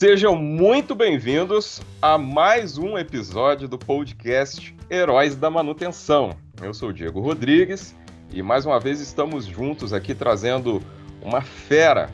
Sejam muito bem-vindos a mais um episódio do podcast Heróis da Manutenção. Eu sou o Diego Rodrigues e mais uma vez estamos juntos aqui trazendo uma fera,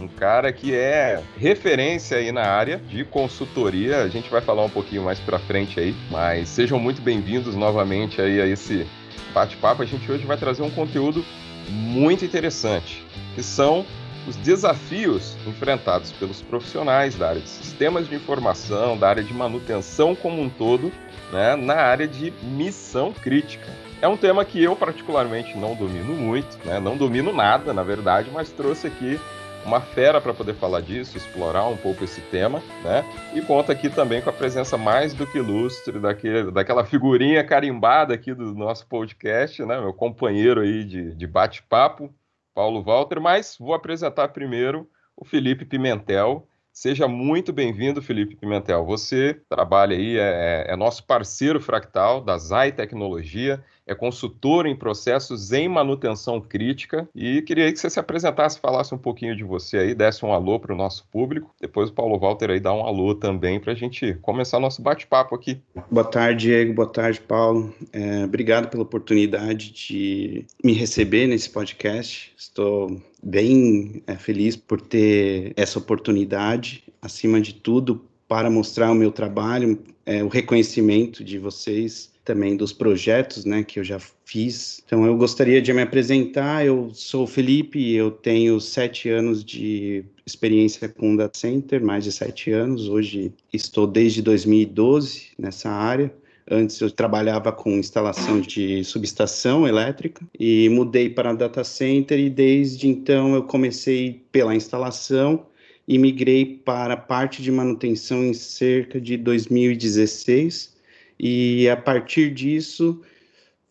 um cara que é referência aí na área de consultoria. A gente vai falar um pouquinho mais para frente aí, mas sejam muito bem-vindos novamente aí a esse bate-papo. A gente hoje vai trazer um conteúdo muito interessante, que são os desafios enfrentados pelos profissionais da área de sistemas de informação, da área de manutenção como um todo, né, na área de missão crítica. É um tema que eu particularmente não domino muito, né, não domino nada, na verdade, mas trouxe aqui uma fera para poder falar disso, explorar um pouco esse tema, né? E conta aqui também com a presença mais do que ilustre daquele, daquela figurinha carimbada aqui do nosso podcast, né? Meu companheiro aí de, de bate-papo, Paulo Walter, mas vou apresentar primeiro o Felipe Pimentel. Seja muito bem-vindo, Felipe Pimentel. Você trabalha aí, é, é nosso parceiro fractal da Zai Tecnologia, é consultor em processos em manutenção crítica e queria que você se apresentasse, falasse um pouquinho de você aí, desse um alô para o nosso público. Depois o Paulo Walter aí dá um alô também para a gente começar nosso bate-papo aqui. Boa tarde, Diego. Boa tarde, Paulo. É, obrigado pela oportunidade de me receber nesse podcast. Estou bem é, feliz por ter essa oportunidade, acima de tudo, para mostrar o meu trabalho, é, o reconhecimento de vocês também dos projetos, né, que eu já fiz. Então, eu gostaria de me apresentar. Eu sou o Felipe, eu tenho sete anos de experiência com data center, mais de sete anos. Hoje estou desde 2012 nessa área. Antes eu trabalhava com instalação de subestação elétrica e mudei para data center e desde então eu comecei pela instalação e migrei para a parte de manutenção em cerca de 2016 e a partir disso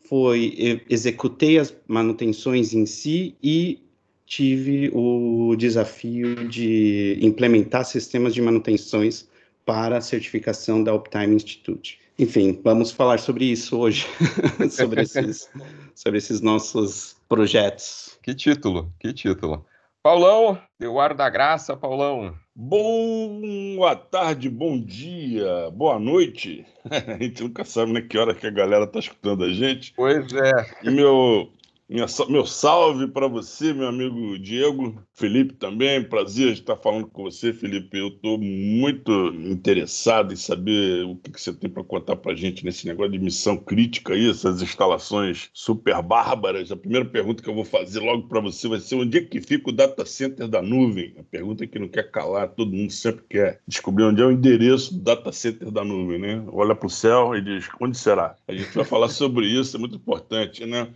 foi executei as manutenções em si e tive o desafio de implementar sistemas de manutenções para a certificação da Uptime Institute. Enfim, vamos falar sobre isso hoje, sobre, esses, sobre esses nossos projetos. Que título, que título. Paulão, deu ar da graça, Paulão. Boa tarde, bom dia, boa noite. a gente nunca sabe né, que hora que a galera tá escutando a gente. Pois é. E meu minha, meu salve para você, meu amigo Diego, Felipe também. Prazer estar falando com você, Felipe. Eu estou muito interessado em saber o que, que você tem para contar para a gente nesse negócio de missão crítica aí, essas instalações super bárbaras. A primeira pergunta que eu vou fazer logo para você vai ser: onde é que fica o data center da nuvem? A pergunta que não quer calar, todo mundo sempre quer descobrir onde é o endereço do data center da nuvem, né? Olha para o céu e diz: onde será? A gente vai falar sobre isso, é muito importante, né?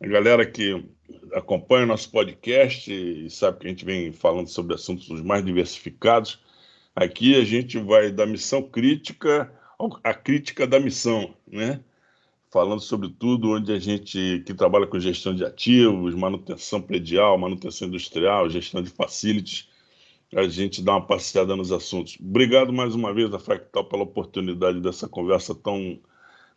A galera que acompanha o nosso podcast e sabe que a gente vem falando sobre assuntos os mais diversificados. Aqui a gente vai da missão crítica à crítica da missão, né? Falando sobre tudo onde a gente que trabalha com gestão de ativos, manutenção predial, manutenção industrial, gestão de facilities, a gente dá uma passeada nos assuntos. Obrigado mais uma vez a Fractal pela oportunidade dessa conversa tão,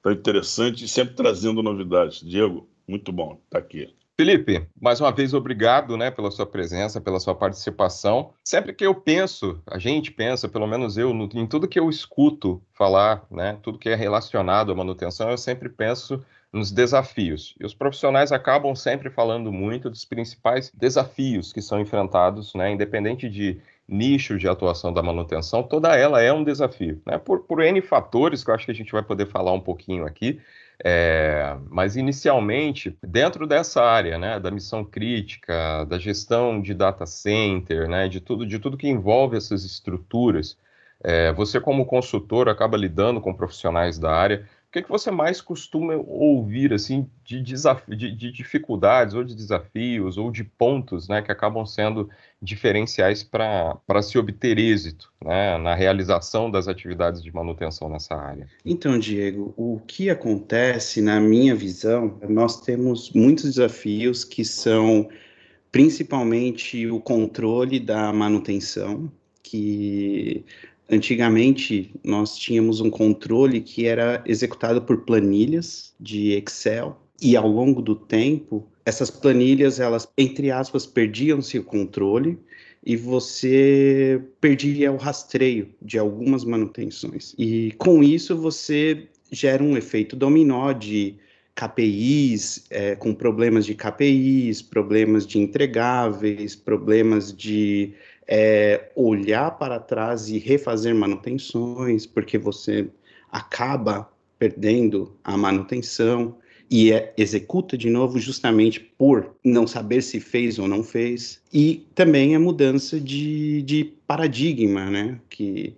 tão interessante e sempre trazendo novidades. Diego, muito bom estar tá aqui. Felipe, mais uma vez obrigado, né, pela sua presença, pela sua participação. Sempre que eu penso, a gente pensa, pelo menos eu, em tudo que eu escuto falar, né, tudo que é relacionado à manutenção, eu sempre penso nos desafios. E os profissionais acabam sempre falando muito dos principais desafios que são enfrentados, né, independente de nicho de atuação da manutenção, toda ela é um desafio, né, por, por N fatores que eu acho que a gente vai poder falar um pouquinho aqui. É, mas inicialmente, dentro dessa área, né, da missão crítica, da gestão de data center, né, de tudo, de tudo que envolve essas estruturas, é, você como consultor acaba lidando com profissionais da área. O que, que você mais costuma ouvir assim de, de, de, dificuldades ou de desafios ou de pontos né, que acabam sendo diferenciais para se obter êxito né, na realização das atividades de manutenção nessa área? Então, Diego, o que acontece, na minha visão, nós temos muitos desafios que são principalmente o controle da manutenção, que Antigamente, nós tínhamos um controle que era executado por planilhas de Excel, e ao longo do tempo, essas planilhas, elas, entre aspas, perdiam-se o controle, e você perderia o rastreio de algumas manutenções. E com isso você gera um efeito dominó de KPIs, é, com problemas de KPIs, problemas de entregáveis, problemas de é, olhar para trás e refazer manutenções, porque você acaba perdendo a manutenção e é, executa de novo justamente por não saber se fez ou não fez. E também a mudança de, de paradigma, né? Que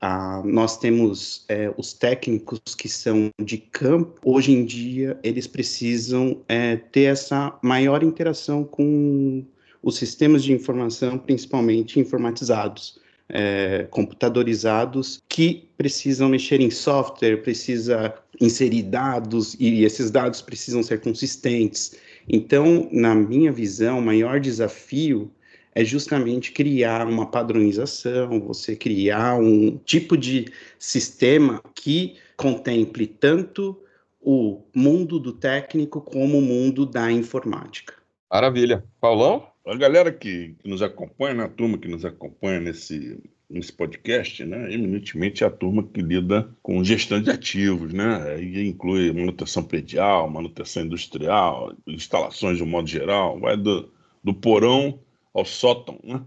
ah, nós temos é, os técnicos que são de campo, hoje em dia eles precisam é, ter essa maior interação com os sistemas de informação, principalmente informatizados, é, computadorizados, que precisam mexer em software, precisa inserir dados e esses dados precisam ser consistentes. Então, na minha visão, o maior desafio é justamente criar uma padronização, você criar um tipo de sistema que contemple tanto o mundo do técnico como o mundo da informática. Maravilha. Paulão? A galera que, que nos acompanha, né, a turma que nos acompanha nesse, nesse podcast, né, eminentemente é a turma que lida com gestão de ativos, né, aí inclui manutenção predial, manutenção industrial, instalações de um modo geral, vai do, do porão ao sótão, né?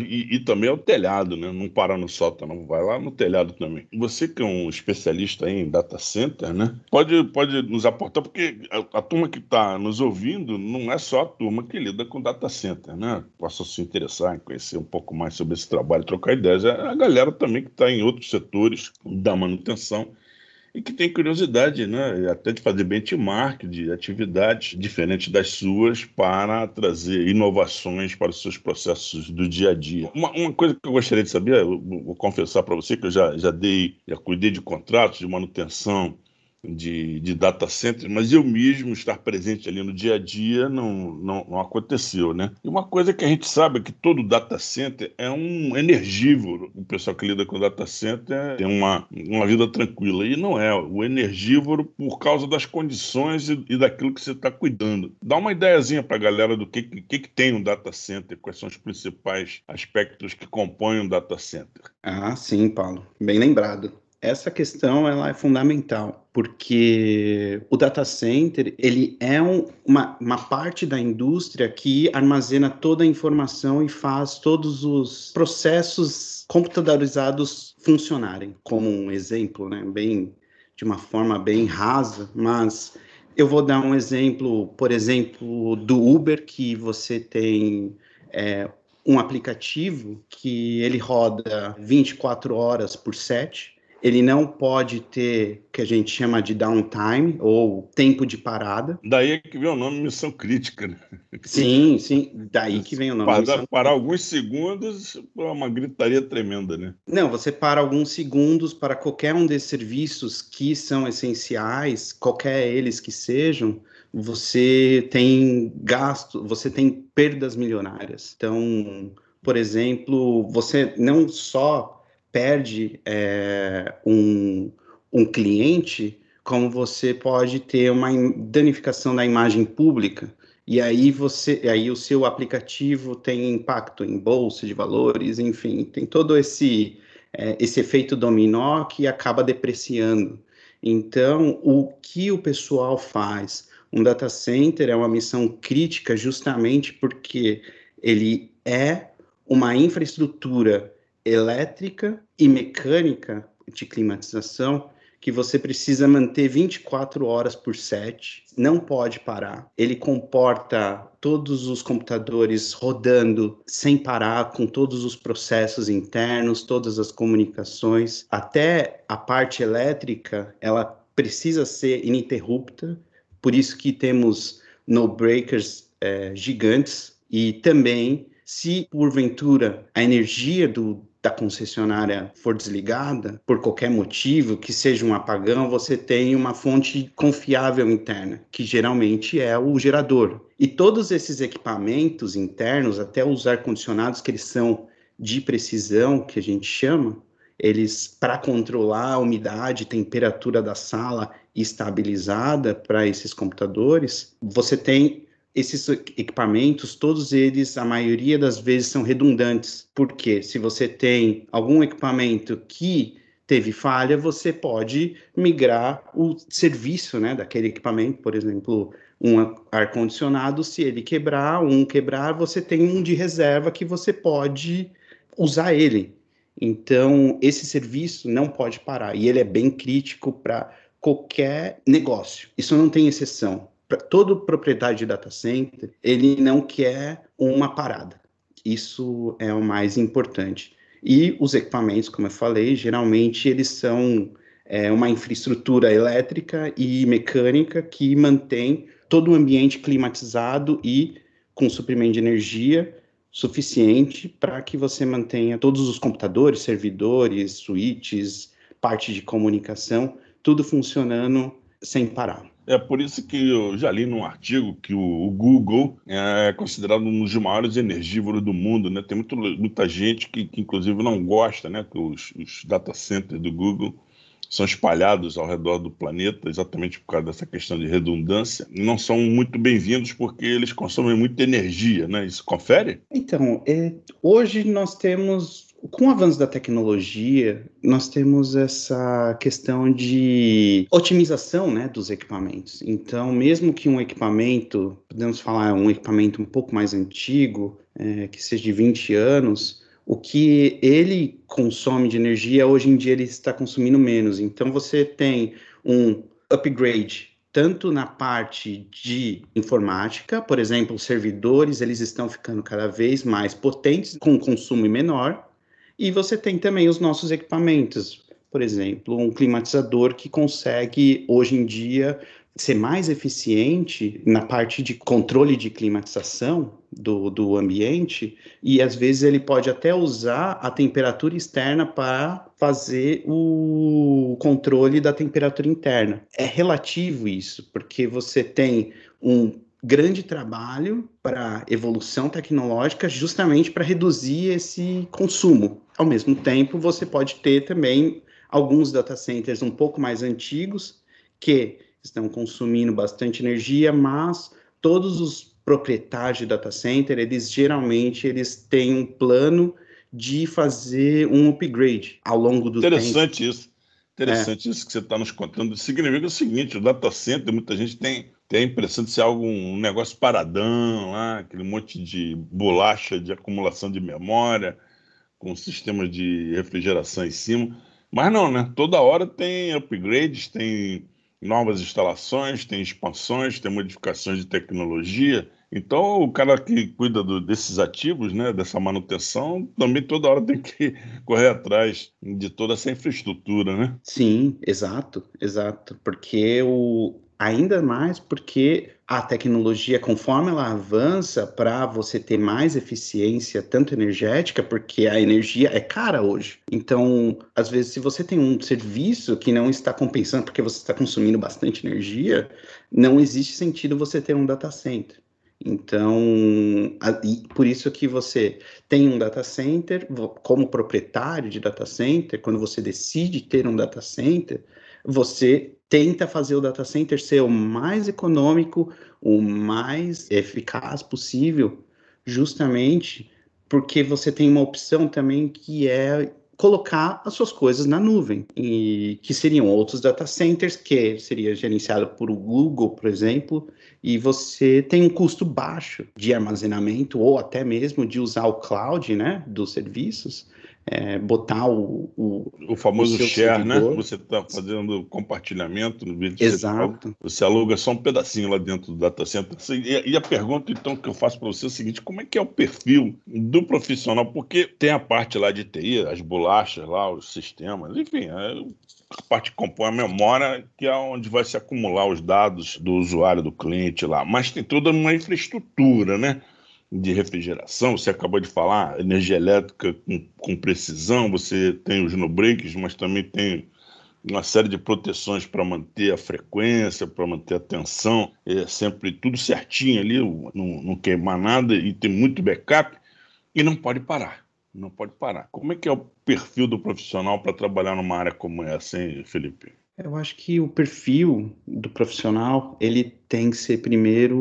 E, e, também ao telhado, né? Não para no sótão, não vai lá no telhado também. Você que é um especialista em data center, né? Pode, pode nos aportar, porque a, a turma que está nos ouvindo não é só a turma que lida com data center, né? Possa se interessar em conhecer um pouco mais sobre esse trabalho, trocar ideias. É a galera também que está em outros setores da manutenção e que tem curiosidade, né, até de fazer benchmark de atividades diferentes das suas para trazer inovações para os seus processos do dia a dia. Uma, uma coisa que eu gostaria de saber, eu vou confessar para você que eu já, já dei, já cuidei de contratos de manutenção de, de data center, mas eu mesmo estar presente ali no dia a dia não, não, não, aconteceu, né? E uma coisa que a gente sabe é que todo data center é um energívoro. O pessoal que lida com data center tem uma, uma vida tranquila. E não é. O energívoro por causa das condições e, e daquilo que você está cuidando. Dá uma ideiazinha para a galera do que, que, que tem um data center, quais são os principais aspectos que compõem um data center. Ah, sim, Paulo. Bem lembrado essa questão ela é fundamental, porque o data center ele é um, uma, uma parte da indústria que armazena toda a informação e faz todos os processos computadorizados funcionarem. Como um exemplo, né, bem de uma forma bem rasa, mas eu vou dar um exemplo, por exemplo, do Uber, que você tem é, um aplicativo que ele roda 24 horas por 7, ele não pode ter o que a gente chama de downtime ou tempo de parada. Daí é que vem o nome missão crítica, né? Sim, sim, daí que vem o nome. Parar, parar alguns segundos é uma gritaria tremenda, né? Não, você para alguns segundos para qualquer um desses serviços que são essenciais, qualquer eles que sejam, você tem gasto, você tem perdas milionárias. Então, por exemplo, você não só perde é, um, um cliente, como você pode ter uma danificação da imagem pública. E aí você, aí o seu aplicativo tem impacto em bolsa de valores, enfim, tem todo esse é, esse efeito dominó que acaba depreciando. Então, o que o pessoal faz? Um data center é uma missão crítica justamente porque ele é uma infraestrutura elétrica e mecânica de climatização que você precisa manter 24 horas por 7, não pode parar. Ele comporta todos os computadores rodando sem parar, com todos os processos internos, todas as comunicações, até a parte elétrica, ela precisa ser ininterrupta, por isso que temos no breakers é, gigantes. E também se porventura a energia do, da concessionária for desligada, por qualquer motivo, que seja um apagão, você tem uma fonte confiável interna, que geralmente é o gerador. E todos esses equipamentos internos, até os ar-condicionados, que eles são de precisão, que a gente chama, eles, para controlar a umidade, temperatura da sala estabilizada para esses computadores, você tem esses equipamentos, todos eles, a maioria das vezes, são redundantes. Porque se você tem algum equipamento que teve falha, você pode migrar o serviço né, daquele equipamento, por exemplo, um ar-condicionado, se ele quebrar, um quebrar, você tem um de reserva que você pode usar ele. Então, esse serviço não pode parar e ele é bem crítico para qualquer negócio. Isso não tem exceção. Todo proprietário de data center, ele não quer uma parada. Isso é o mais importante. E os equipamentos, como eu falei, geralmente eles são é, uma infraestrutura elétrica e mecânica que mantém todo o ambiente climatizado e com suprimento de energia suficiente para que você mantenha todos os computadores, servidores, switches, parte de comunicação, tudo funcionando sem parar. É por isso que eu já li num artigo que o, Google é considerado um dos maiores energívoros do mundo, né? Tem muito, muita gente que, que, inclusive, não gosta, né? Que os, os data centers do Google são espalhados ao redor do planeta, exatamente por causa dessa questão de redundância, não são muito bem-vindos porque eles consomem muita energia, né? Isso confere? Então, é, hoje nós temos, com o avanço da tecnologia, nós temos essa questão de otimização né, dos equipamentos. Então, mesmo que um equipamento, podemos falar um equipamento um pouco mais antigo, é, que seja de 20 anos, o que ele consome de energia, hoje em dia ele está consumindo menos. Então você tem um upgrade tanto na parte de informática, por exemplo, servidores, eles estão ficando cada vez mais potentes com consumo menor, e você tem também os nossos equipamentos, por exemplo, um climatizador que consegue hoje em dia ser mais eficiente na parte de controle de climatização do, do ambiente e às vezes ele pode até usar a temperatura externa para fazer o controle da temperatura interna. É relativo isso, porque você tem um grande trabalho para evolução tecnológica justamente para reduzir esse consumo. Ao mesmo tempo, você pode ter também alguns data centers um pouco mais antigos que estão consumindo bastante energia, mas todos os proprietários de data center, eles geralmente eles têm um plano de fazer um upgrade ao longo do Interessante tempo. isso. Interessante é. isso que você está nos contando. Significa o seguinte, o data center, muita gente tem, tem a impressão de ser algo, um negócio paradão, lá, aquele monte de bolacha de acumulação de memória, com sistemas de refrigeração em cima. Mas não, né? Toda hora tem upgrades, tem novas instalações, tem expansões, tem modificações de tecnologia. Então, o cara que cuida do, desses ativos, né, dessa manutenção, também toda hora tem que correr atrás de toda essa infraestrutura, né? Sim, exato, exato. Porque o, ainda mais porque a tecnologia, conforme ela avança para você ter mais eficiência, tanto energética, porque a energia é cara hoje. Então, às vezes, se você tem um serviço que não está compensando porque você está consumindo bastante energia, não existe sentido você ter um data center. Então, por isso que você tem um data center, como proprietário de data center, quando você decide ter um data center, você tenta fazer o data center ser o mais econômico, o mais eficaz possível, justamente porque você tem uma opção também que é colocar as suas coisas na nuvem, e que seriam outros data centers, que seria gerenciado por o Google, por exemplo, e você tem um custo baixo de armazenamento ou até mesmo de usar o cloud, né, dos serviços, é, botar o, o, o famoso o share, né? servidor. né? Você está fazendo compartilhamento no vídeo. Exato. Você aluga só um pedacinho lá dentro do data center. E, a pergunta, então, que eu faço para você é o seguinte: como é que é o perfil do profissional? Porque tem a parte lá de TI, as bolachas lá, os sistemas, enfim, é, a parte que compõe a memória, que é onde vai se acumular os dados do usuário, do cliente lá. Mas tem toda uma infraestrutura, né? De refrigeração, você acabou de falar, energia elétrica com, com precisão, você tem os no-breaks, mas também tem uma série de proteções para manter a frequência, para manter a tensão, é sempre tudo certinho ali, não, não queimar nada e tem muito backup e não pode parar, não pode parar. Como é que é o perfil do profissional para trabalhar numa área como essa, hein, Felipe? Eu acho que o perfil do profissional, ele tem que ser primeiro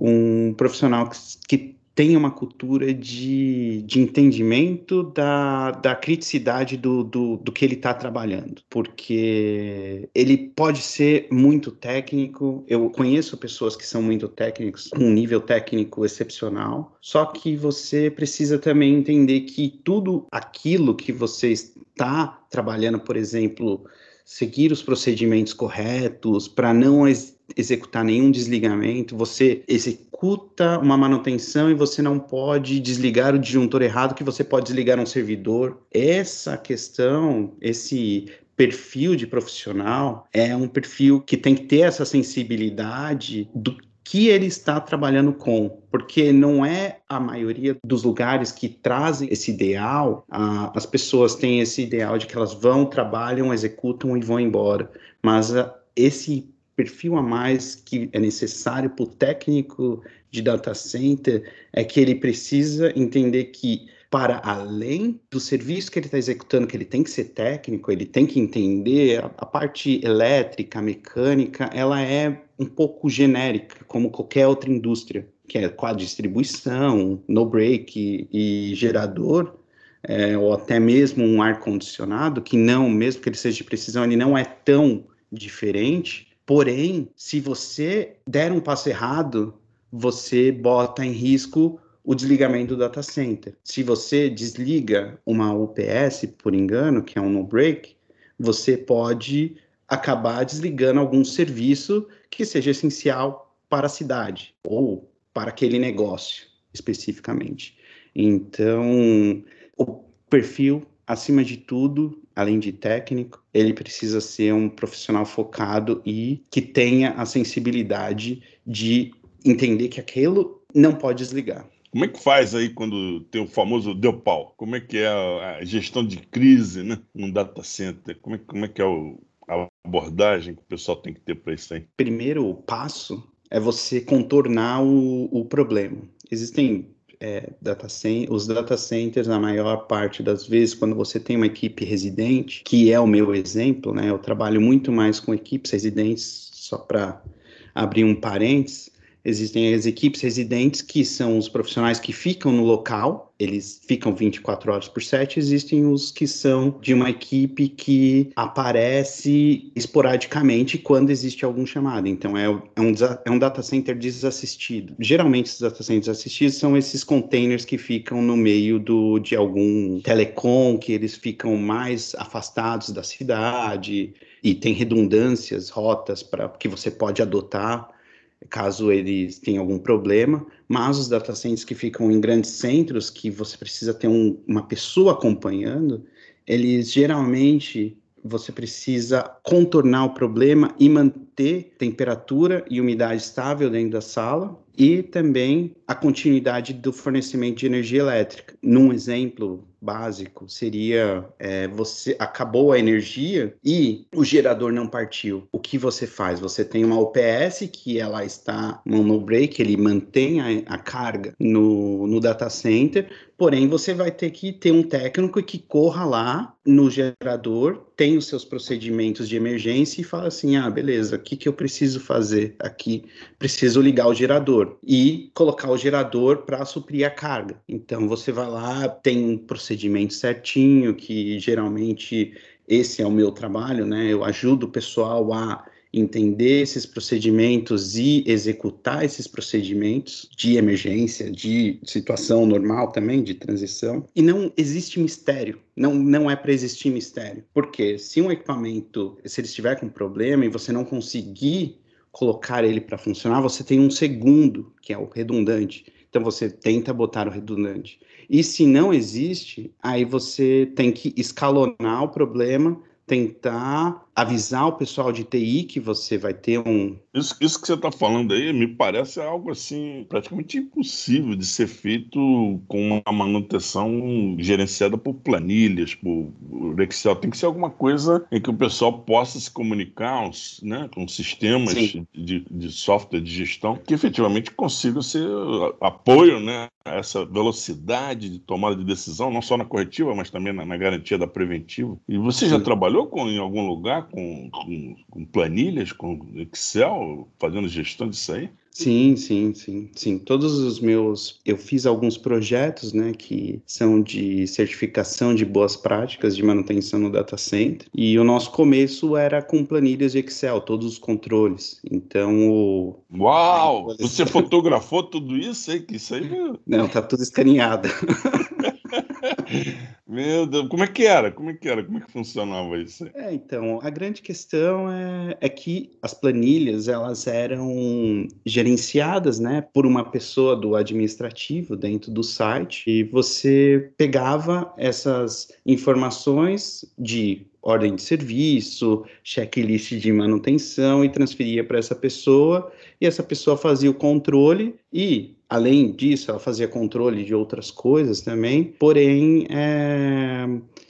um profissional que, que tenha uma cultura de, de entendimento da, da criticidade do, do, do que ele está trabalhando, porque ele pode ser muito técnico. Eu conheço pessoas que são muito técnicos, com um nível técnico excepcional, só que você precisa também entender que tudo aquilo que você está trabalhando, por exemplo, seguir os procedimentos corretos para não executar nenhum desligamento, você executa uma manutenção e você não pode desligar o disjuntor errado, que você pode desligar um servidor. Essa questão, esse perfil de profissional é um perfil que tem que ter essa sensibilidade do que ele está trabalhando com, porque não é a maioria dos lugares que trazem esse ideal, a, as pessoas têm esse ideal de que elas vão, trabalham, executam e vão embora, mas a, esse perfil a mais que é necessário para o técnico de data center é que ele precisa entender que para além do serviço que ele está executando, que ele tem que ser técnico, ele tem que entender a, a parte elétrica, mecânica, ela é um pouco genérica, como qualquer outra indústria, que é com a distribuição, no break e, e gerador, é, ou até mesmo um ar condicionado, que não, mesmo que ele seja de precisão, ele não é tão diferente. Porém, se você der um passo errado, você bota em risco o desligamento do data center. Se você desliga uma UPS por engano, que é um no-break, você pode acabar desligando algum serviço que seja essencial para a cidade ou para aquele negócio especificamente. Então, o perfil, acima de tudo, além de técnico, ele precisa ser um profissional focado e que tenha a sensibilidade de entender que aquilo não pode desligar. Como é que faz aí quando tem o famoso deu pau? Como é que é a, gestão de crise né, num data center? Como é, como é que é o, a abordagem que o pessoal tem que ter para isso aí? Primeiro passo é você contornar o, o problema. Existem é, data os data centers, na maior parte das vezes, quando você tem uma equipe residente, que é o meu exemplo, né? Eu trabalho muito mais com equipes residentes, só para abrir um parênteses, Existem as equipes residentes, que são os profissionais que ficam no local, eles ficam 24 horas por 7. Existem os que são de uma equipe que aparece esporadicamente quando existe algum chamado. Então, é, é, um, é um data center desassistido. Geralmente, esses data centers assistidos são esses containers que ficam no meio do, de algum telecom, que eles ficam mais afastados da cidade e tem redundâncias, rotas para que você pode adotar caso eles tenham algum problema, mas os data centers que ficam em grandes centros, que você precisa ter um, uma pessoa acompanhando, eles geralmente você precisa contornar o problema e manter temperatura e umidade estável dentro da sala e também a continuidade do fornecimento de energia elétrica. Num exemplo básico seria é, você acabou a energia e o gerador não partiu. O que você faz? Você tem uma UPS que ela está no break, ele mantém a, a carga no, no data center, porém você vai ter que ter um técnico que corra lá no gerador, tem os seus procedimentos de emergência e fala assim: ah, beleza, que, que eu preciso fazer aqui? Preciso ligar o gerador e colocar o gerador para suprir a carga. Então você vai lá, tem um procedimento certinho, que geralmente esse é o meu trabalho, né? Eu ajudo o pessoal a entender esses procedimentos e executar esses procedimentos de emergência, de situação normal também, de transição. E não existe mistério, não, não é para existir mistério. Porque se um equipamento, se ele estiver com problema e você não conseguir colocar ele para funcionar, você tem um segundo, que é o redundante. Então você tenta botar o redundante. E se não existe, aí você tem que escalonar o problema tentar avisar o pessoal de TI que você vai ter um. Isso, isso que você está falando aí me parece algo assim praticamente impossível de ser feito com uma manutenção gerenciada por planilhas, por Excel. Tem que ser alguma coisa em que o pessoal possa se comunicar né, com sistemas de, de software de gestão que efetivamente consigam ser apoio né, essa velocidade de tomada de decisão, não só na corretiva, mas também na, na garantia da preventiva. E você já Sim. trabalhou com, em algum lugar com, com, com planilhas, com Excel, fazendo gestão disso aí? Sim, sim, sim, sim. Todos os meus, eu fiz alguns projetos, né, que são de certificação de boas práticas de manutenção no data center. E o nosso começo era com planilhas de Excel, todos os controles. Então, o Uau! Você fotografou tudo isso aí? Que isso aí Não, tá tudo escaneado. Meu Deus, como é que era? Como é que era? Como é que funcionava isso? É, então, a grande questão é, é que as planilhas, elas eram gerenciadas, né, por uma pessoa do administrativo dentro do site e você pegava essas informações de ordem de serviço, checklist de manutenção e transferia para essa pessoa e essa pessoa fazia o controle e Além disso, ela fazia controle de outras coisas também, porém, é,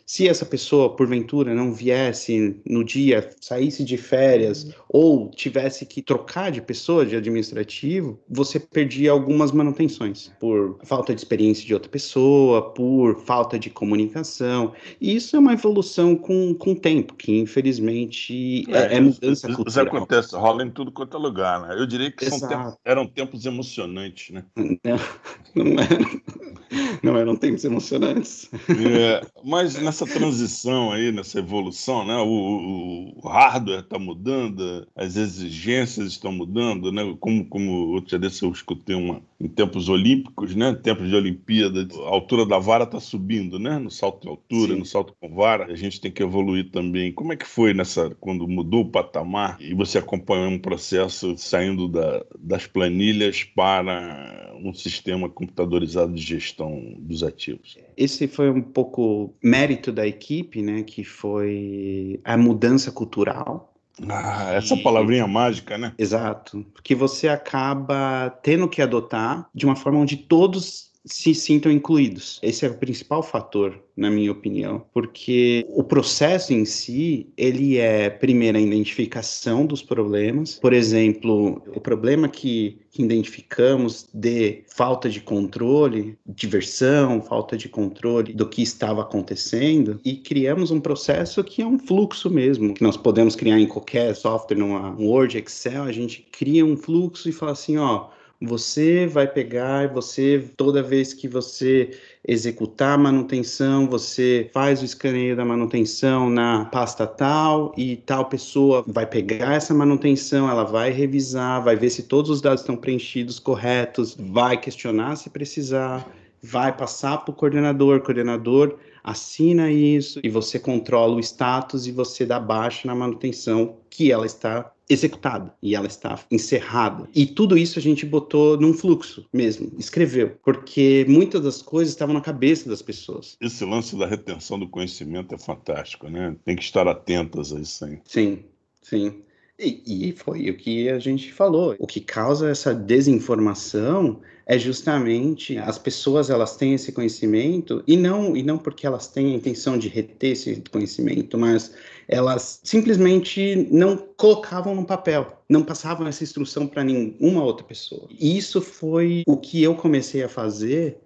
se essa pessoa, porventura, não viesse no dia, saísse de férias uhum. ou tivesse que trocar de pessoa, de administrativo, você perdia algumas manutenções por falta de experiência de outra pessoa, por falta de comunicação. E isso é uma evolução com, com o tempo, que infelizmente é, é, é mudança isso, cultural. Isso acontece, rola em tudo quanto é lugar, né? Eu diria que tempos, eram tempos emocionantes, né? Não, não eram, não eram tempos emocionantes. É, mas nessa transição aí, nessa evolução, né? O, o hardware está mudando, as exigências estão mudando, né? Como, como outro dia eu escutei uma, em tempos olímpicos, né? Tempos de Olimpíada, a altura da vara está subindo, né? No salto de altura, Sim. no salto com vara, a gente tem que evoluir também. Como é que foi nessa quando mudou o patamar e você acompanhou um processo saindo da, das planilhas para um sistema computadorizado de gestão dos ativos? Esse foi um pouco mérito da equipe, né? Que foi a mudança cultural. Ah, essa e... palavrinha mágica, né? Exato. Porque você acaba tendo que adotar de uma forma onde todos se sintam incluídos. Esse é o principal fator, na minha opinião, porque o processo em si, ele é primeiro a identificação dos problemas. Por exemplo, o problema que, que identificamos de falta de controle, diversão, falta de controle do que estava acontecendo e criamos um processo que é um fluxo mesmo, que nós podemos criar em qualquer software, numa Word, Excel, a gente cria um fluxo e fala assim, ó, você vai pegar, você toda vez que você executar a manutenção, você faz o escaneio da manutenção na pasta tal e tal pessoa vai pegar essa manutenção, ela vai revisar, vai ver se todos os dados estão preenchidos corretos, vai questionar se precisar, vai passar para o coordenador, coordenador assina isso e você controla o status e você dá baixa na manutenção que ela está executada e ela está encerrada. E tudo isso a gente botou num fluxo mesmo, escreveu, porque muitas das coisas estavam na cabeça das pessoas. Esse lance da retenção do conhecimento é fantástico, né? Tem que estar atentas a isso aí. Sim, sim. E, e, foi o que a gente falou. O que causa essa desinformação é justamente as pessoas elas têm esse conhecimento e não e não porque elas têm a intenção de reter esse conhecimento, mas elas simplesmente não colocavam no papel, não passavam essa instrução para nenhuma outra pessoa. E isso foi o que eu comecei a fazer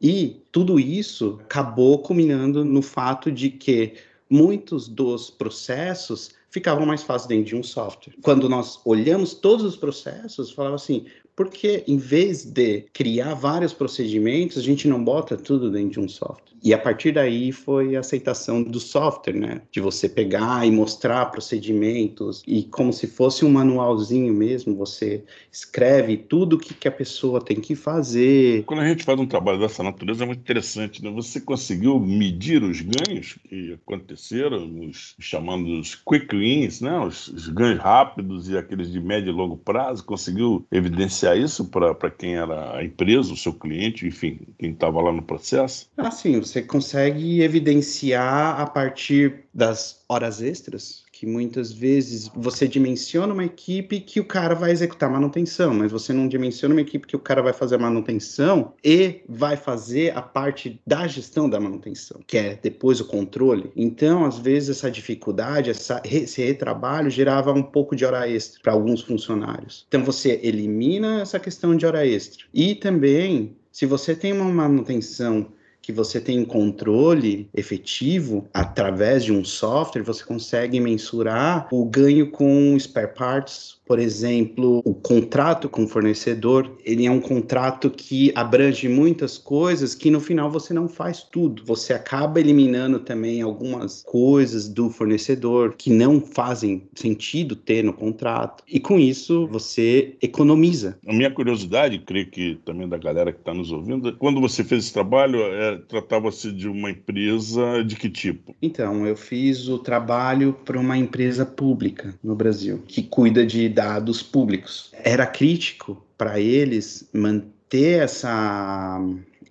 e tudo isso acabou culminando no fato de que muitos dos processos ficavam mais fáceis dentro de um software. Quando nós olhamos todos os processos, falava assim, porque em vez de criar vários procedimentos, a gente não bota tudo dentro de um software. E a partir daí foi a aceitação do software, né? De você pegar e mostrar procedimentos e como se fosse um manualzinho mesmo, você escreve tudo o que, que a pessoa tem que fazer. Quando a gente faz um trabalho dessa natureza é muito interessante, né? Você conseguiu medir os ganhos que aconteceram, os chamados quick wins, né? Os, os ganhos rápidos e aqueles de médio e longo prazo, conseguiu evidenciar isso para quem era a empresa, o seu cliente, enfim, quem estava lá no processo? Ah, sim, você consegue evidenciar a partir das horas extras que muitas vezes você dimensiona uma equipe que o cara vai executar manutenção, mas você não dimensiona uma equipe que o cara vai fazer a manutenção e vai fazer a parte da gestão da manutenção, que é depois o controle. Então, às vezes, essa dificuldade, essa, esse retrabalho gerava um pouco de hora extra para alguns funcionários. Então, você elimina essa questão de hora extra. E também, se você tem uma manutenção que você tem controle efetivo através de um software, você consegue mensurar o ganho com spare parts, por exemplo, o contrato com o fornecedor, ele é um contrato que abrange muitas coisas que no final você não faz tudo. Você acaba eliminando também algumas coisas do fornecedor que não fazem sentido ter no contrato. E com isso você economiza. A minha curiosidade, creio que também da galera que está nos ouvindo, quando você fez esse trabalho, é, tratava-se de uma empresa de que tipo? Então, eu fiz o trabalho para uma empresa pública no Brasil, que cuida de dados públicos. Era crítico para eles manter essa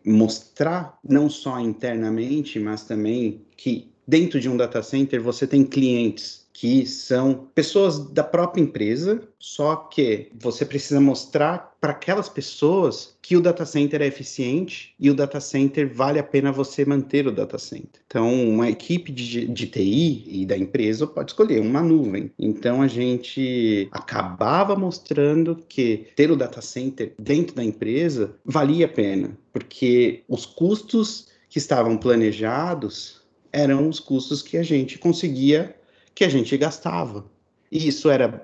mostrar não só internamente, mas também que dentro de um data center você tem clientes que são pessoas da própria empresa, só que você precisa mostrar para aquelas pessoas que o data center é eficiente e o data center vale a pena você manter o data center. Então, uma equipe de, de TI e da empresa pode escolher uma nuvem. Então, a gente acabava mostrando que ter o data center dentro da empresa valia a pena, porque os custos que estavam planejados eram os custos que a gente conseguia que a gente gastava. E isso era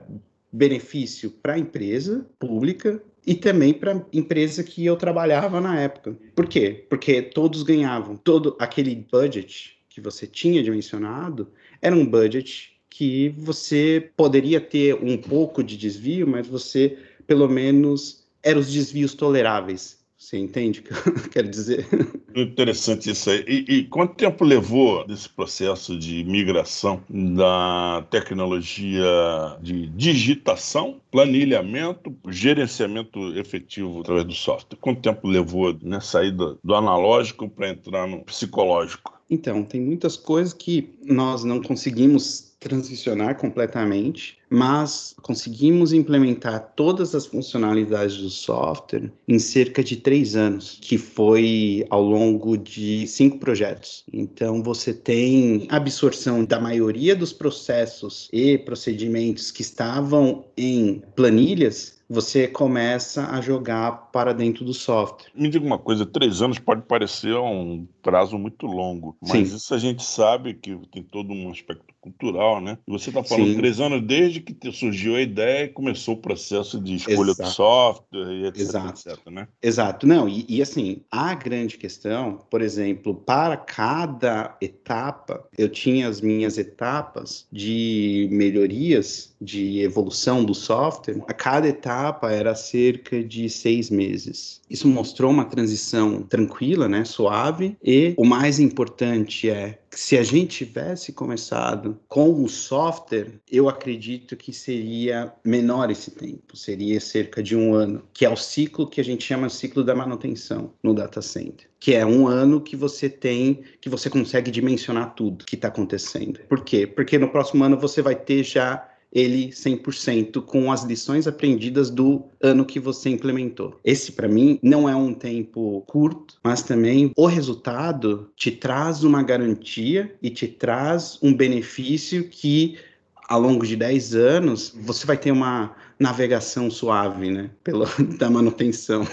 benefício para a empresa pública e também para a empresa que eu trabalhava na época. Por quê? Porque todos ganhavam. Todo aquele budget que você tinha dimensionado era um budget que você poderia ter um pouco de desvio, mas você pelo menos eram os desvios toleráveis. Você entende o que eu quero dizer? Interessante isso aí. E, e, quanto tempo levou desse processo de migração da tecnologia de digitação, planilhamento, gerenciamento efetivo através do software? Quanto tempo levou né, sair do, do analógico para entrar no psicológico? Então, tem muitas coisas que nós não conseguimos transicionar completamente, mas conseguimos implementar todas as funcionalidades do software em cerca de três anos, que foi ao longo de cinco projetos. Então, você tem absorção da maioria dos processos e procedimentos que estavam em planilhas você começa a jogar para dentro do software. Me diga uma coisa, três anos pode parecer um prazo muito longo, mas Sim. isso a gente sabe que tem todo um aspecto cultural, né? Você está falando Sim. três anos desde que surgiu a ideia e começou o processo de escolha Exato. do software e etc, Exato. etc né? Exato. Não, e, e, assim, a grande questão, por exemplo, para cada etapa, eu tinha as minhas etapas de melhorias, de evolução do software. A cada etapa era cerca de seis meses. Isso mostrou uma transição tranquila, né, suave, e o mais importante é se a gente tivesse começado com o software, eu acredito que seria menor esse tempo, seria cerca de um ano, que é o ciclo que a gente chama de ciclo da manutenção no data center que é um ano que você tem, que você consegue dimensionar tudo que está acontecendo. Por quê? Porque no próximo ano você vai ter já ele 100% com as lições aprendidas do ano que você implementou. Esse, para mim, não é um tempo curto, mas também o resultado te traz uma garantia e te traz um benefício que ao longo de 10 anos, você vai ter uma navegação suave, né? Pela, da manutenção.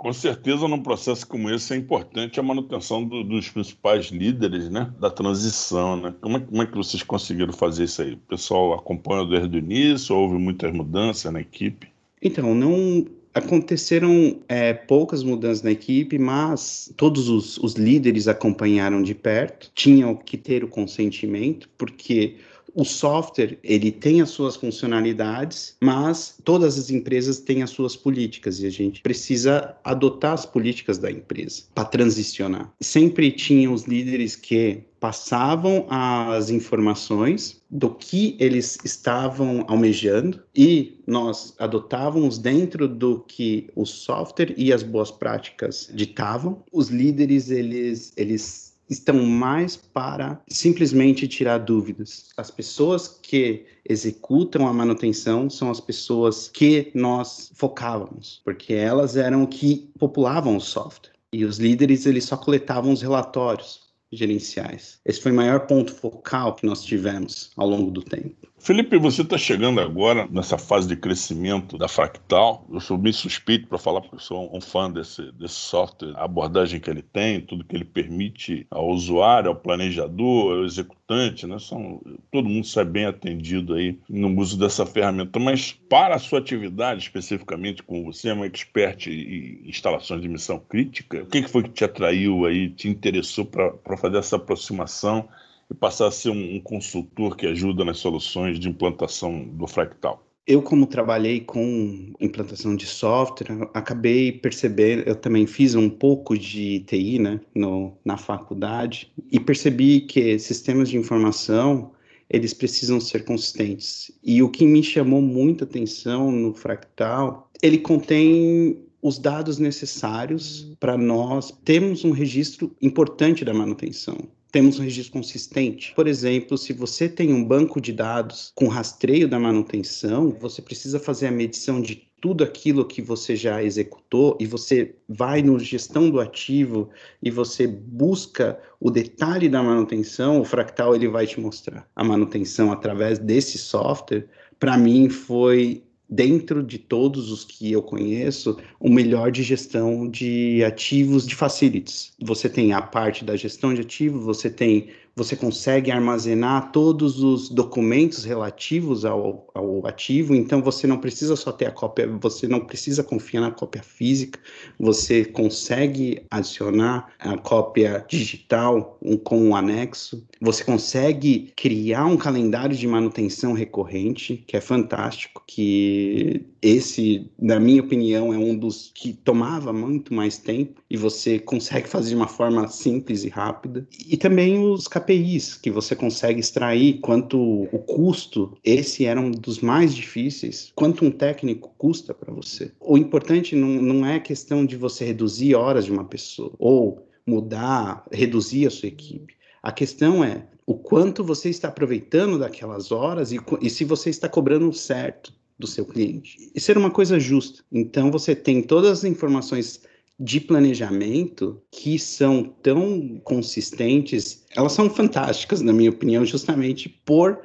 Com certeza, num processo como esse, é importante a manutenção do, dos principais líderes né, da transição. Né? Como, é, como é que vocês conseguiram fazer isso aí? O pessoal acompanha desde o início? Houve muitas mudanças na equipe? Então, não aconteceram é, poucas mudanças na equipe, mas todos os, os líderes acompanharam de perto, tinham que ter o consentimento, porque o software, ele tem as suas funcionalidades, mas todas as empresas têm as suas políticas e a gente precisa adotar as políticas da empresa para transicionar. Sempre tinha os líderes que passavam as informações do que eles estavam almejando e nós adotávamos dentro do que o software e as boas práticas ditavam. Os líderes eles eles estão mais para simplesmente tirar dúvidas. As pessoas que executam a manutenção são as pessoas que nós focávamos, porque elas eram que populavam o software. E os líderes eles só coletavam os relatórios gerenciais. Esse foi o maior ponto focal que nós tivemos ao longo do tempo. Felipe, você está chegando agora nessa fase de crescimento da Fractal. Eu sou bem suspeito para falar, porque eu sou um fã desse, desse software, a abordagem que ele tem, tudo que ele permite ao usuário, ao planejador, ao executante, né? São, todo mundo sai bem atendido aí no uso dessa ferramenta. Mas para a sua atividade, especificamente, como você é um expert em instalações de missão crítica, o que foi que te atraiu aí, te interessou para fazer essa aproximação e passar a ser um, um consultor que ajuda nas soluções de implantação do Fractal? Eu, como trabalhei com implantação de software, acabei percebendo, eu também fiz um pouco de TI né, no, na faculdade e percebi que sistemas de informação eles precisam ser consistentes. E o que me chamou muita atenção no Fractal, ele contém os dados necessários para nós termos um registro importante da manutenção temos um registro consistente. Por exemplo, se você tem um banco de dados com rastreio da manutenção, você precisa fazer a medição de tudo aquilo que você já executou e você vai no gestão do ativo e você busca o detalhe da manutenção, o Fractal ele vai te mostrar a manutenção através desse software. Para mim foi dentro de todos os que eu conheço, o melhor de gestão de ativos de facilities. Você tem a parte da gestão de ativos, você tem você consegue armazenar todos os documentos relativos ao, ao, ativo, então você não precisa só ter a cópia, você não precisa confiar na cópia física, você consegue adicionar a cópia digital com um anexo, você consegue criar um calendário de manutenção recorrente, que é fantástico, que esse, na minha opinião, é um dos que tomava muito mais tempo e você consegue fazer de uma forma simples e rápida. E também os KPIs que você consegue extrair quanto o custo, esse era um dos mais difíceis, quanto um técnico custa para você. O importante não, não é questão de você reduzir horas de uma pessoa ou mudar, reduzir a sua equipe. A questão é o quanto você está aproveitando daquelas horas e, e se você está cobrando certo do seu cliente. Isso era uma coisa justa. Então você tem todas as informações de planejamento que são tão consistentes, elas são fantásticas, na minha opinião, justamente por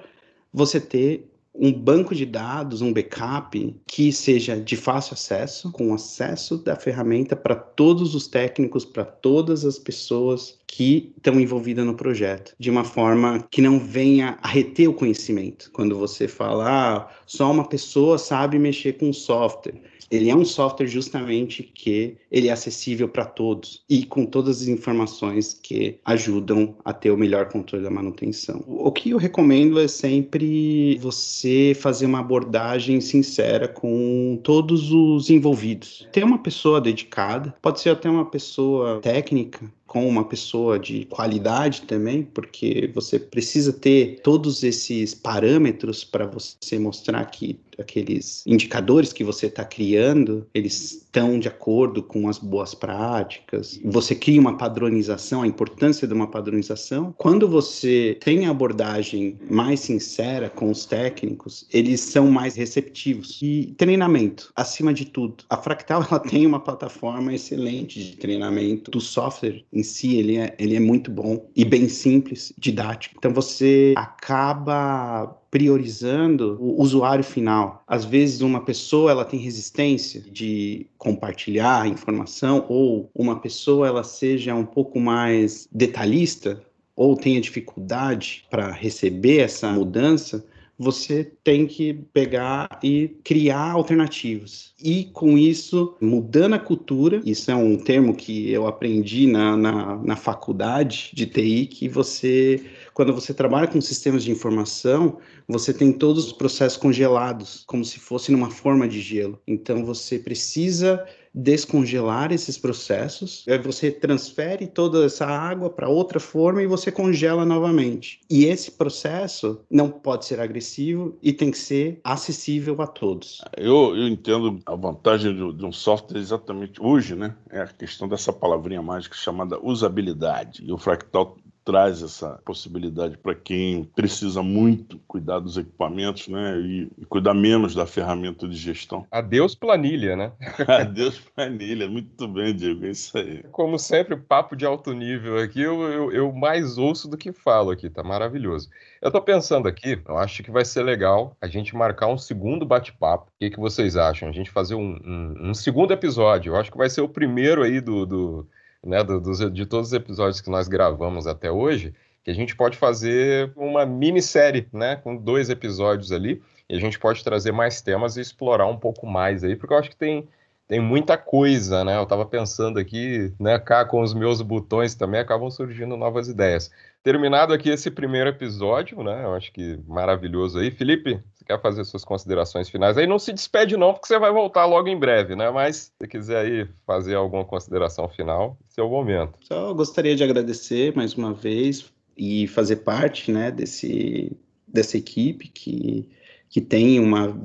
você ter um banco de dados, um backup que seja de fácil acesso, com acesso da ferramenta para todos os técnicos, para todas as pessoas que estão envolvidas no projeto, de uma forma que não venha a reter o conhecimento. Quando você fala, ah, só uma pessoa sabe mexer com software ele é um software justamente que ele é acessível para todos e com todas as informações que ajudam a ter o melhor controle da manutenção. O que eu recomendo é sempre você fazer uma abordagem sincera com todos os envolvidos. Ter uma pessoa dedicada, pode ser até uma pessoa técnica com uma pessoa de qualidade também, porque você precisa ter todos esses parâmetros para você mostrar que aqueles indicadores que você está criando, eles estão de acordo com as boas práticas. Você cria uma padronização, a importância de uma padronização. Quando você tem a abordagem mais sincera com os técnicos, eles são mais receptivos. E treinamento, acima de tudo. A Fractal ela tem uma plataforma excelente de treinamento do software em si, ele é, ele é muito bom e bem simples, didático. Então você acaba priorizando o usuário final. Às vezes uma pessoa ela tem resistência de compartilhar informação ou uma pessoa ela seja um pouco mais detalhista ou tenha dificuldade para receber essa mudança, você tem que pegar e criar alternativas. E com isso, mudando a cultura, isso é um termo que eu aprendi na, na, na faculdade de TI, que você, quando você trabalha com sistemas de informação, você tem todos os processos congelados, como se fosse numa forma de gelo. Então você precisa descongelar esses processos, aí você transfere toda essa água para outra forma e você congela novamente. E esse processo não pode ser agressivo e tem que ser acessível a todos. Eu, eu entendo a vantagem de, de um software exatamente hoje, né? É a questão dessa palavrinha mágica chamada usabilidade. E o Fractal traz essa possibilidade para quem precisa muito cuidar dos equipamentos, né? E, e, cuidar menos da ferramenta de gestão. Adeus planilha, né? Adeus planilha, muito bem, Diego, é isso aí. Como sempre, papo de alto nível aqui, eu, eu, eu mais ouço do que falo aqui, tá maravilhoso. Eu tô pensando aqui, eu acho que vai ser legal a gente marcar um segundo bate-papo. O que, que vocês acham? A gente fazer um, um, um segundo episódio. Eu acho que vai ser o primeiro aí do, do né, do, do, de todos os episódios que nós gravamos até hoje, que a gente pode fazer uma minissérie, né, com dois episódios ali, e a gente pode trazer mais temas e explorar um pouco mais aí, porque eu acho que tem, tem muita coisa, né? Eu estava pensando aqui, né, cá com os meus botões também acabam surgindo novas ideias. Terminado aqui esse primeiro episódio, né? Eu acho que maravilhoso aí. Felipe, quer fazer suas considerações finais? Aí não se despede não, porque você vai voltar logo em breve, né? Mas se quiser aí fazer alguma consideração final, esse é o momento. Só gostaria de agradecer mais uma vez e fazer parte, né, desse, dessa equipe que, que tem uma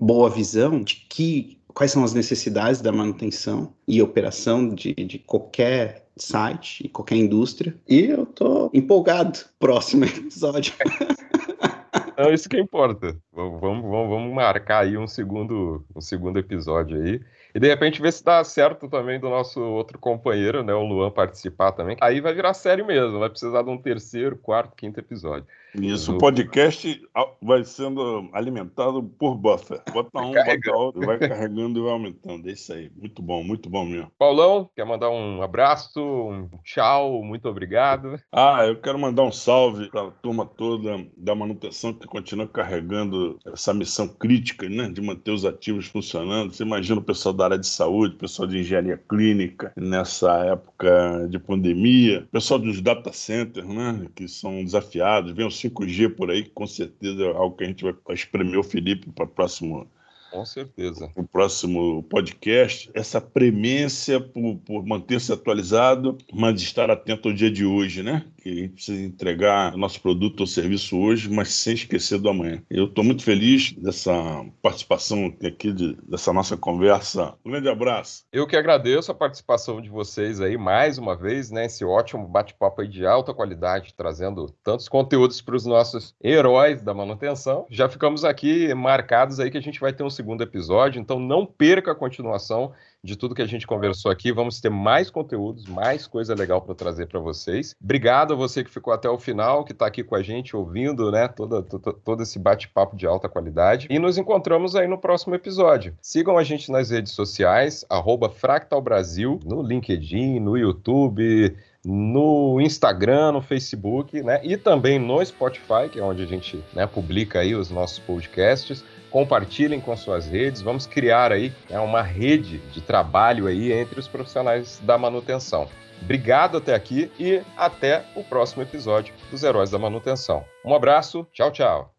boa visão de que quais são as necessidades da manutenção e operação de, de qualquer site e qualquer indústria. E eu tô empolgado. Próximo episódio. É isso que importa. Vamos, vamos, vamos marcar aí um segundo, um segundo episódio aí. E de repente ver se dá certo também do nosso outro companheiro, né, o Luan, participar também. Aí vai virar série mesmo, vai precisar de um terceiro, quarto, quinto episódio. Isso, o podcast vai sendo alimentado por buffer. Bota um, bota outro, vai carregando e vai aumentando. É isso aí. Muito bom, muito bom mesmo. Paulão, quer mandar um abraço, um tchau, muito obrigado. Ah, eu quero mandar um salve para a turma toda da manutenção que continua carregando essa missão crítica, né, de manter os ativos funcionando. Você imagina o pessoal da área de saúde, pessoal de engenharia clínica nessa época de pandemia, pessoal dos data centers, né, que são desafiados, vem o 5G por aí, que com certeza é algo que a gente vai espremer o Felipe para o próximo com certeza. O próximo podcast, essa premência por, por manter-se atualizado, mas estar atento ao dia de hoje, né? Que a gente precisa entregar nosso produto ou serviço hoje, mas sem esquecer do amanhã. Eu estou muito feliz dessa participação aqui, de, dessa nossa conversa. Um grande abraço. Eu que agradeço a participação de vocês aí mais uma vez, né? Esse ótimo bate-papo aí de alta qualidade, trazendo tantos conteúdos para os nossos heróis da manutenção. Já ficamos aqui marcados aí que a gente vai ter um segundo segundo episódio, então não perca a continuação de tudo que a gente conversou aqui. Vamos ter mais conteúdos, mais coisa legal para trazer para vocês. Obrigado a você que ficou até o final, que está aqui com a gente ouvindo, né, todo, todo, todo esse bate-papo de alta qualidade. E nos encontramos aí no próximo episódio. Sigam a gente nas redes sociais, arroba Fractal Brasil, no LinkedIn, no YouTube, no Instagram, no Facebook, né? E também no Spotify, que é onde a gente né, publica aí os nossos podcasts compartilhem com suas redes, vamos criar aí né, uma rede de trabalho aí entre os profissionais da manutenção. Obrigado até aqui e até o próximo episódio dos Heróis da Manutenção. Um abraço, tchau, tchau.